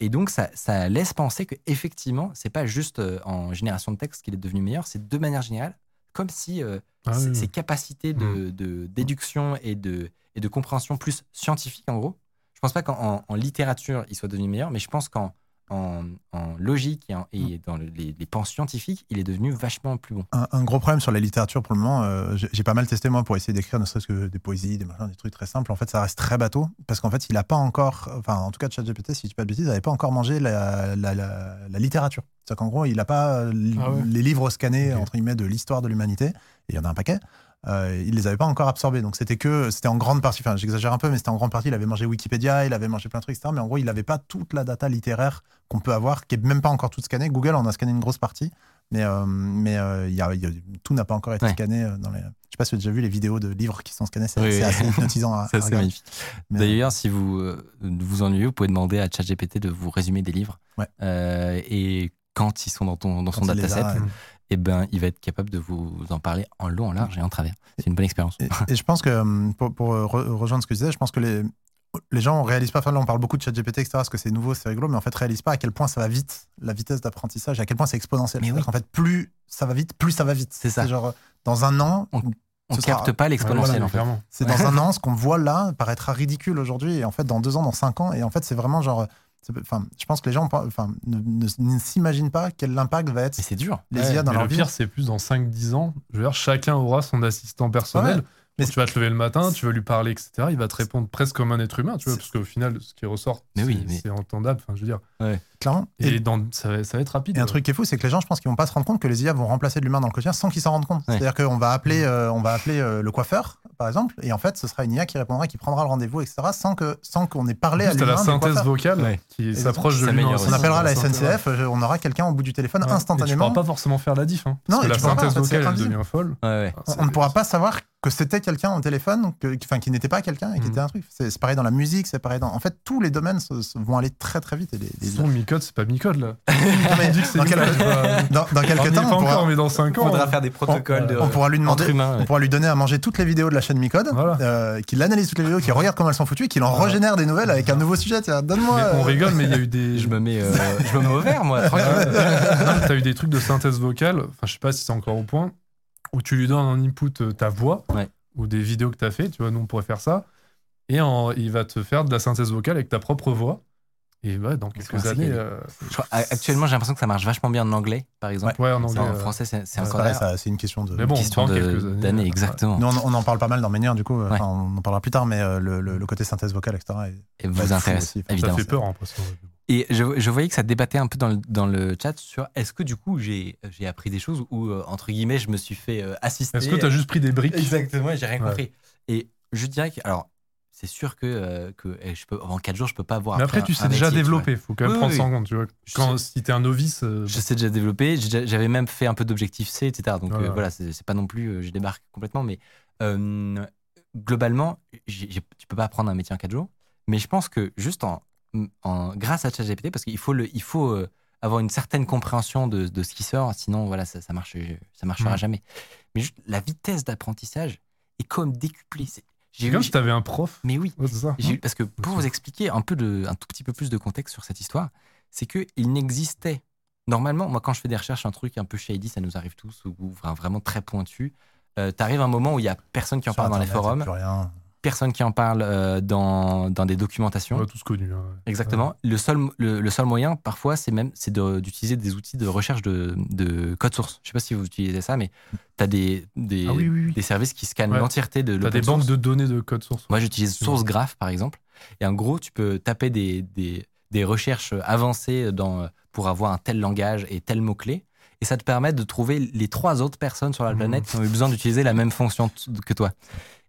Et donc, ça, ça laisse penser que effectivement, c'est pas juste euh, en génération de texte qu'il est devenu meilleur, c'est de manière générale, comme si euh, Ah ses, oui, ses oui. capacités de, de déduction et de, et de compréhension plus scientifique, en gros. Je pense pas qu'en en- en littérature, il soit devenu meilleur, mais je pense qu'en en, en logique et, en- et dans le- les, les pans scientifiques, il est devenu vachement plus bon. Un, un gros problème sur la littérature pour le moment, euh, j'ai pas mal testé moi pour essayer d'écrire ne serait-ce que des poésies, des machins, des trucs très simples. En fait, ça reste très bateau parce qu'en fait, il a pas encore, enfin, en tout cas, ChatGPT, si je dis pas de bêtises, n'avait pas encore mangé la, la, la- la littérature. C'est-à-dire qu'en gros, il a pas euh, Ah ouais. les livres scannés entre guillemets de l'histoire de l'humanité. Et il y en a un paquet. Euh, il les avait pas encore absorbés. Donc c'était que, c'était en grande partie, enfin, j'exagère un peu, mais c'était en grande partie, il avait mangé Wikipédia, il avait mangé plein de trucs, etc. Mais en gros, il avait pas toute la data littéraire qu'on peut avoir, qui est même pas encore toute scannée. Google en a scanné une grosse partie. Mais, euh, mais euh, il y a, il y a- tout n'a pas encore été Ouais. scanné euh, dans les. Je sais pas si tu as déjà vu les vidéos de livres qui sont scannés, c'est Oui, assez hypnotisant <laughs> c'est magnifique. D'ailleurs, si vous vous ennuyez, vous pouvez demander à ChatGPT de vous résumer des livres. Ouais. Et quand ils sont dans, ton, dans son dataset. Eh ben, il va être capable de vous en parler en long, en large et en travers. C'est une bonne expérience. Et, et je pense que, hum, pour, pour re- rejoindre ce que je disais, je pense que les, les gens ne réalisent pas, enfin là on parle beaucoup de ChatGPT, etc., parce que c'est nouveau, c'est rigolo, mais en fait, réalisent pas à quel point ça va vite, la vitesse d'apprentissage, à quel point c'est exponentiel. Mais oui. qu'en fait, plus ça va vite, plus ça va vite. C'est ça. genre, dans un an, On ne ce sera- capte pas l'exponentiel, Ouais, voilà, en fait. clairement. c'est dans <laughs> un an, ce qu'on voit là paraîtra ridicule aujourd'hui, et en fait, dans deux ans, dans cinq ans, et en fait, c'est vraiment genre. Enfin, je pense que les gens enfin, ne, ne- ne s'imaginent pas quel impact va être c'est dur. les Ouais, IA dans mais leur le vie. pire, c'est plus dans 5-10 ans. Je veux dire, chacun aura son assistant personnel. Ouais, mais tu vas te lever le matin, tu vas lui parler, etc. Il va te répondre presque comme un être humain, tu vois, parce qu'au final, ce qui ressort, Mais c'est oui, mais- c'est entendable. Enfin, je veux dire. Clairement. Et, dans, ça, va, ça va être rapide. Et un truc qui est fou, c'est que les gens, je pense qu'ils vont pas se rendre compte que les IA vont remplacer l'humain dans le quotidien sans qu'ils s'en rendent compte. Ouais. C'est-à-dire qu'on va appeler, euh, on va appeler euh, le coiffeur, par exemple, et en fait, ce sera une IA qui répondra, qui prendra le rendez-vous, etc., sans que, sans qu'on ait parlé En à l'humain. la synthèse vocale Ouais. qui Et s'approche de l'humain. On appellera la. SNCF, euh, on aura quelqu'un au bout du téléphone Ouais. Et Tu instantanément. pourras pas forcément faire la diff. Hein, Non, parce que et la pas, synthèse c'est vocale, devient folle. On- On ne pourra pas savoir que c'était quelqu'un au téléphone, enfin, qui n'était pas quelqu'un et qui Mhm. était un truc. C'est pareil dans la musique, c'est pareil dans. En fait, tous les domaines vont aller très très vite. Et les, Micode, c'est pas Micode là. Non, mais dit que c'est dans, quel- quelques temps, pas on pourra, encore, mais dans 5 Il ans. faudra hein. faire des protocoles de, on pourra lui demander, on pourra lui donner à manger toutes les vidéos de la chaîne Micode, Voilà. euh, qu'il analyse toutes les vidéos, qu'il regarde comment elles sont foutues, qu'il en régénère des nouvelles avec un nouveau sujet. Donne-moi. On euh, rigole, mais il y a eu des. <laughs> Je me mets, euh, je me mets au vert, moi. <laughs> <laughs> t'as eu des trucs de synthèse vocale, enfin je sais pas si c'est encore au point, où tu lui donnes en input euh, ta voix Ouais. ou des vidéos que t'as fait, tu vois, nous on pourrait faire ça, et en- il va te faire de la synthèse vocale avec ta propre voix. Et ouais, dans quelques années, euh, crois- actuellement, j'ai l'impression que ça marche vachement bien en anglais, par exemple. ouais, en Ça, anglais. en euh, français, c'est c'est ouais, c'est encore ça, c'est une question de. Mais bon, question d'années, euh, exactement. Nous, on, on en parle pas mal dans Ménière, du coup. euh, Ouais. enfin, on en parlera plus tard, mais euh, le, le- le côté synthèse vocale, etc. est- Et vous intéresse, aussi. ça évidemment. fait peur en passant. Et je, je voyais que ça débattait un peu dans le, dans le chat sur est-ce que du coup j'ai j'ai appris des choses ou euh, entre guillemets je me suis fait euh, assister? Est-ce que t'as juste pris des briques? Exactement, j'ai rien Ouais. compris. Et je dirais que alors c'est sûr que, euh, que eh, je peux en 4 jours je peux pas avoir. Mais après, tu un- sais un déjà métier, tu développer, faut quand même Oui, prendre oui, ça en compte, tu vois. Quand, sais. si t'es un novice, euh, Je sais déjà développer. J'avais même fait un peu d'objectif C, etc. Donc Ouais, euh, voilà, c'est pas non plus, euh, je débarque complètement. Mais euh, globalement, j'ai- j'ai- tu peux pas apprendre un métier en 4 jours. Mais je pense que juste en, en grâce à ChatGPT, parce qu'il faut, le, il faut avoir une certaine compréhension de, de ce qui sort, sinon voilà, ça, ça, marche, ça marchera Mm. jamais. Mais juste la vitesse d'apprentissage est comme décuplée. C'est- c'est comme si t'avais un prof. mais oui, Ouais, c'est ça. j'ai eu- parce que pour vous expliquer un peu de, un tout petit peu plus de contexte sur cette histoire, c'est que il n'existait normalement, moi quand je fais des recherches, un truc un peu shady, ça nous arrive tous, ou, ou vra- vraiment très pointu. Euh, T'arrives à un moment où il y a personne qui en parle dans les forums, plus rien. Personne qui en parle euh, dans, dans des documentations. On l'a tous connu. hein. Exactement. Le seul, le, le seul moyen, parfois, c'est même c'est de- d'utiliser des outils de recherche de, de code source. Je sais pas si vous utilisez ça, mais tu as des, des, Ah oui, oui, oui. des services qui scannent Ouais. l'entièreté de l'open des banques source. de données de code source. Moi, j'utilise Effectivement. SourceGraph, par exemple. Et en gros, tu peux taper des, des, des recherches avancées dans, pour avoir un tel langage et tel mot-clé. Et ça te permet de trouver les trois autres personnes sur la Mhm. planète qui ont eu besoin d'utiliser la même fonction que toi.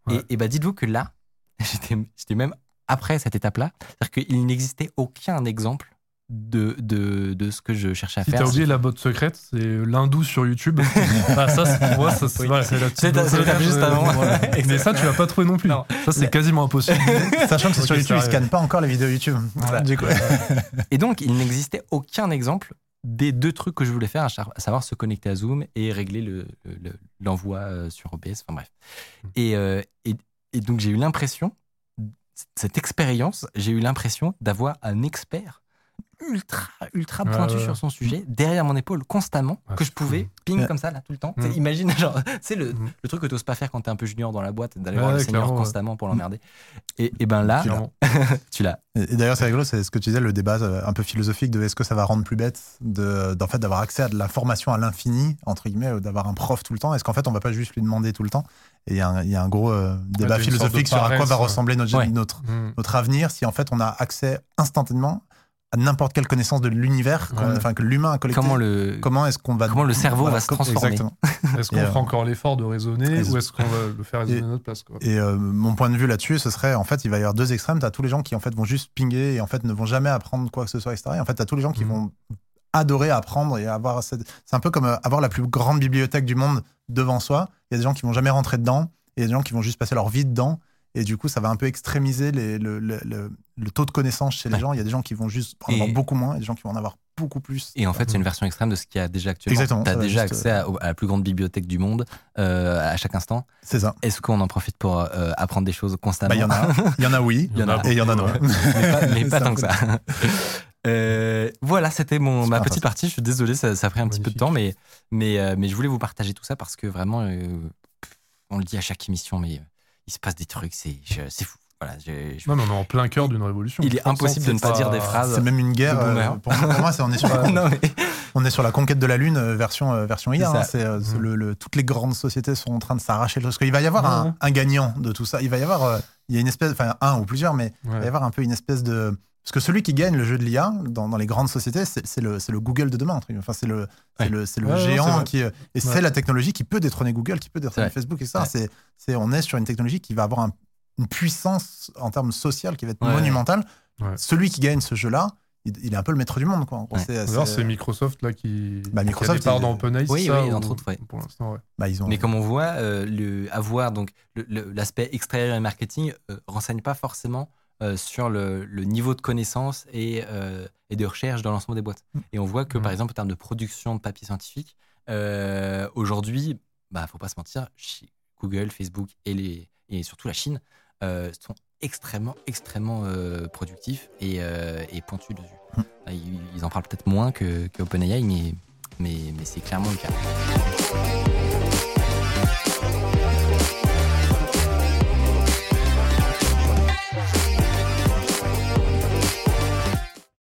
Ouais. Et, et bah, dites-vous que là, <laughs> j'étais même après cette étape-là, c'est-à-dire qu'il n'existait aucun exemple de, de, de ce que je cherchais à Si faire. t'as oublié la botte secrète, c'est l'hindou sur YouTube. <laughs> ah, ça, c'est- pour moi, ça, c'est Oui. voilà, c'est la petite secrète, juste euh, avant. voilà. <laughs> Mais ça, tu vas pas trouver non plus. Non. Ça, c'est quasiment impossible. Sachant que c'est sur YouTube, ils scannent pas encore les vidéos YouTube. Voilà. Du coup, Et donc, il n'existait aucun exemple des deux trucs que je voulais faire, à savoir se connecter à Zoom et régler le- le- l'envoi euh, sur OBS, enfin bref. Et, euh, et, et donc, j'ai eu l'impression, cette expérience, j'ai eu l'impression d'avoir un expert ultra, ultra pointu ouais. sur son sujet, derrière mon épaule, constamment, que je pouvais, cool. ping Ouais. comme ça, là, tout le temps. Mm. Imagine, <laughs> genre, c'est le, Mm. le truc que tu n'oses pas faire quand tu es un peu junior dans la boîte, d'aller Ouais, voir le senior constamment pour l'emmerder. Et, et ben là, <laughs> tu l'as. Et et d'ailleurs, c'est rigolo, c'est ce que tu disais, le débat euh, un peu philosophique de est-ce que ça va rendre plus bête de, d'en fait, d'avoir accès à de la formation à l'infini, entre guillemets, ou d'avoir un prof tout le temps? Est-ce qu'en fait, on va pas juste lui demander tout le temps? Et il y, a un- il y a un gros euh, débat philosophique sur à quoi va ressembler notre, Ouais. notre, Mm. notre avenir si en fait on a accès instantanément à n'importe quelle connaissance de l'univers, Ouais. enfin que l'humain a collecté. Comment le, Comment est-ce qu'on va Comment le cerveau Voilà, va se transformer. Exactement. <laughs> Est-ce qu'on Et, fera euh, encore l'effort de raisonner ou est-ce qu'on va le faire raisonner et- à notre place quoi? Et euh, mon point de vue là-dessus, ce serait en fait, il va y avoir deux extrêmes. Tu as tous les gens qui en fait vont juste pinguer et en fait ne vont jamais apprendre quoi que ce soit, etc. Et en fait, tu as tous les gens qui Mhm. vont adorer apprendre et avoir. cette- C'est un peu comme euh, avoir la plus grande bibliothèque du monde devant soi. Il y a des gens qui vont jamais rentrer dedans et il y a des gens qui vont juste passer leur vie dedans. Et du coup, ça va un peu extrémiser les- le, le- le- le taux de connaissance chez les Ouais. gens. Il y a des gens qui vont juste en avoir beaucoup moins et des gens qui vont en avoir beaucoup plus. Et en fait, c'est une version extrême de ce qu'il y a déjà actuellement. Exactement, Tu as déjà juste, accès à, à la plus grande bibliothèque du monde euh, à chaque instant. C'est ça. Est-ce qu'on en profite pour euh, apprendre des choses constamment? Bah, Il y en a, il y en a oui, <laughs> Il y en a et il y en a non. mais pas, mais <laughs> tant que ça. <laughs> Euh, voilà, c'était mon ma petite partie. Je suis désolé, ça, ça a pris un petit peu de temps, mais mais mais je voulais vous partager tout ça parce que vraiment, on le dit à chaque émission, mais il se passe des trucs, c'est fou. Voilà, je- je- Non, mais on est en plein cœur d'une révolution. il est impossible de ne pas dire des phrases. C'est même une guerre. euh, pour, moi, c'est on est <laughs> sur non, mais- On est sur la conquête de la Lune euh, version, euh, version IA. Hein. Euh, Mhm. le, le- toutes les grandes sociétés sont en train de s'arracher le Parce qu'il va y avoir un, gagnant de tout ça. Il va y avoir euh, il y a une espèce, enfin un ou plusieurs, mais il va y avoir un peu une espèce de. Parce que celui qui gagne le jeu de l'IA dans, dans les grandes sociétés, c'est, le, Google de demain. Enfin, c'est le, Ouais. Ouais, géant qui. euh, Et c'est Ouais. la technologie qui peut détrôner Google, qui peut détrôner Facebook, et ça. C'est, on est sur une technologie qui va avoir un- une puissance en termes social qui va être Ouais. monumentale. Ouais. Celui qui gagne ce jeu-là, il, est un peu le maître du monde. Quoi. Ouais. c'est- Microsoft là qui, Bah, qui Microsoft, a des parts il- dans OpenAI. Oui, ça, oui, ou- entre autres, ouais. Pour l'instant, ouais. bah, ils ont, Mais comme on voit, euh, le, avoir l'aspect extérieur et marketing euh, renseigne pas forcément euh, sur le, le niveau de connaissance et, euh, et de recherche dans l'ensemble des boîtes. Et on voit que, Mm. par exemple, en termes de production de papier scientifique, euh, aujourd'hui, bah, faut pas se mentir, Google, Facebook et, les, et surtout la Chine sont extrêmement, extrêmement productifs et, et pointus dessus. Mm. Ils, ils en parlent peut-être moins que, que OpenAI, mais, mais, mais c'est clairement le cas.